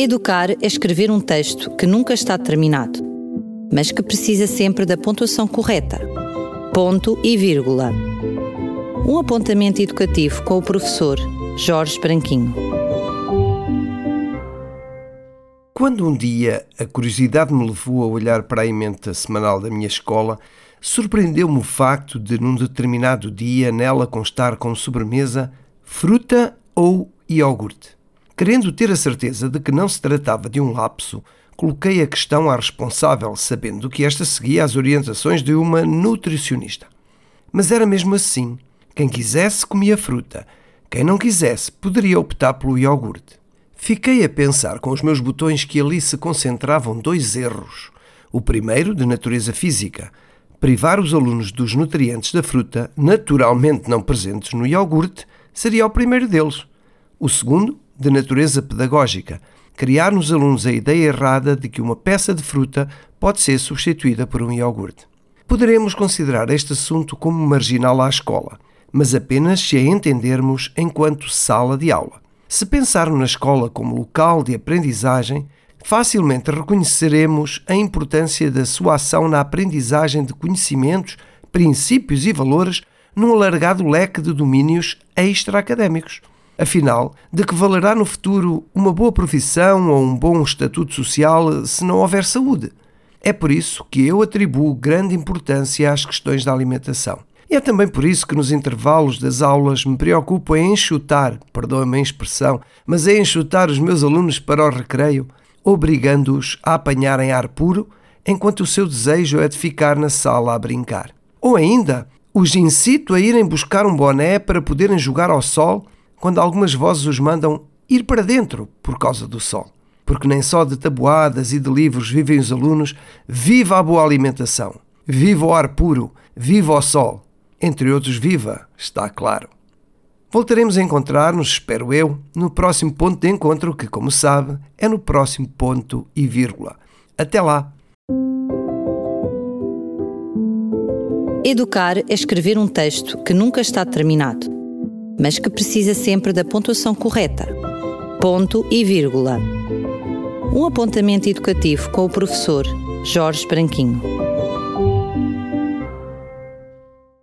Educar é escrever um texto que nunca está terminado, mas que precisa sempre da pontuação correta. Ponto e vírgula. Um apontamento educativo com o professor Jorge Branquinho. Quando um dia a curiosidade me levou a olhar para a emenda semanal da minha escola, surpreendeu-me o facto de, num determinado dia, nela constar como sobremesa fruta ou iogurte. Querendo ter a certeza de que não se tratava de um lapso, coloquei a questão à responsável, sabendo que esta seguia as orientações de uma nutricionista. Mas era mesmo assim. Quem quisesse comia fruta, quem não quisesse poderia optar pelo iogurte. Fiquei a pensar com os meus botões que ali se concentravam dois erros. O primeiro, de natureza física, privar os alunos dos nutrientes da fruta, naturalmente não presentes no iogurte, seria o primeiro deles. O segundo, de natureza pedagógica, criar nos alunos a ideia errada de que uma peça de fruta pode ser substituída por um iogurte. Poderemos considerar este assunto como marginal à escola, mas apenas se a entendermos enquanto sala de aula. Se pensarmos na escola como local de aprendizagem, facilmente reconheceremos a importância da sua ação na aprendizagem de conhecimentos, princípios e valores num alargado leque de domínios extra-académicos. Afinal, de que valerá no futuro uma boa profissão ou um bom estatuto social se não houver saúde? É por isso que eu atribuo grande importância às questões da alimentação. E é também por isso que nos intervalos das aulas me preocupo em enxutar, perdoa-me a expressão, mas em enxutar os meus alunos para o recreio, obrigando-os a apanharem ar puro enquanto o seu desejo é de ficar na sala a brincar. Ou ainda, os incito a irem buscar um boné para poderem jogar ao sol quando algumas vozes os mandam ir para dentro por causa do sol. Porque nem só de tabuadas e de livros vivem os alunos, viva a boa alimentação, viva o ar puro, viva o sol. Entre outros, viva, está claro. Voltaremos a encontrar-nos, espero eu, no próximo ponto de encontro, que, como sabe, é no próximo ponto e vírgula. Até lá! Educar é escrever um texto que nunca está terminado mas que precisa sempre da pontuação correta. Ponto e vírgula. Um apontamento educativo com o professor Jorge Branquinho.